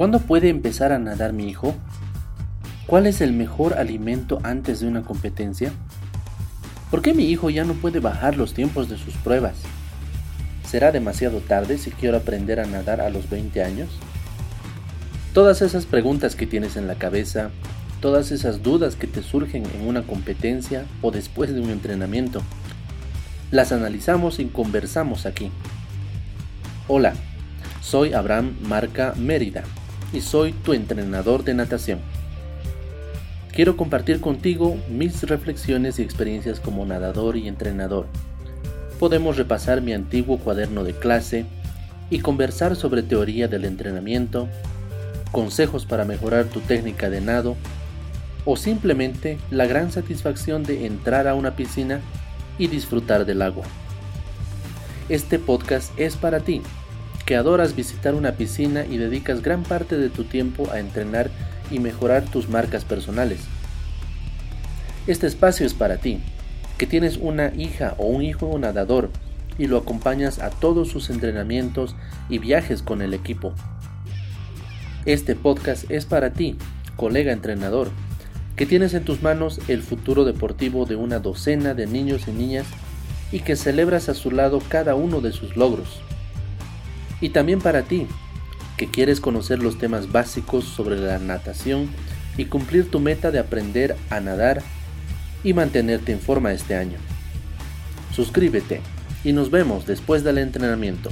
¿Cuándo puede empezar a nadar mi hijo? ¿Cuál es el mejor alimento antes de una competencia? ¿Por qué mi hijo ya no puede bajar los tiempos de sus pruebas? ¿Será demasiado tarde si quiero aprender a nadar a los 20 años? Todas esas preguntas que tienes en la cabeza, todas esas dudas que te surgen en una competencia o después de un entrenamiento, las analizamos y conversamos aquí. Hola, soy Abraham Marca Mérida y soy tu entrenador de natación. Quiero compartir contigo mis reflexiones y experiencias como nadador y entrenador. Podemos repasar mi antiguo cuaderno de clase y conversar sobre teoría del entrenamiento, consejos para mejorar tu técnica de nado o simplemente la gran satisfacción de entrar a una piscina y disfrutar del agua. Este podcast es para ti, que adoras visitar una piscina y dedicas gran parte de tu tiempo a entrenar y mejorar tus marcas personales. Este espacio es para ti, que tienes una hija o un hijo nadador y lo acompañas a todos sus entrenamientos y viajes con el equipo. Este podcast es para ti, colega entrenador, que tienes en tus manos el futuro deportivo de una docena de niños y niñas y que celebras a su lado cada uno de sus logros. Y también para ti, que quieres conocer los temas básicos sobre la natación y cumplir tu meta de aprender a nadar y mantenerte en forma este año. Suscríbete y nos vemos después del entrenamiento.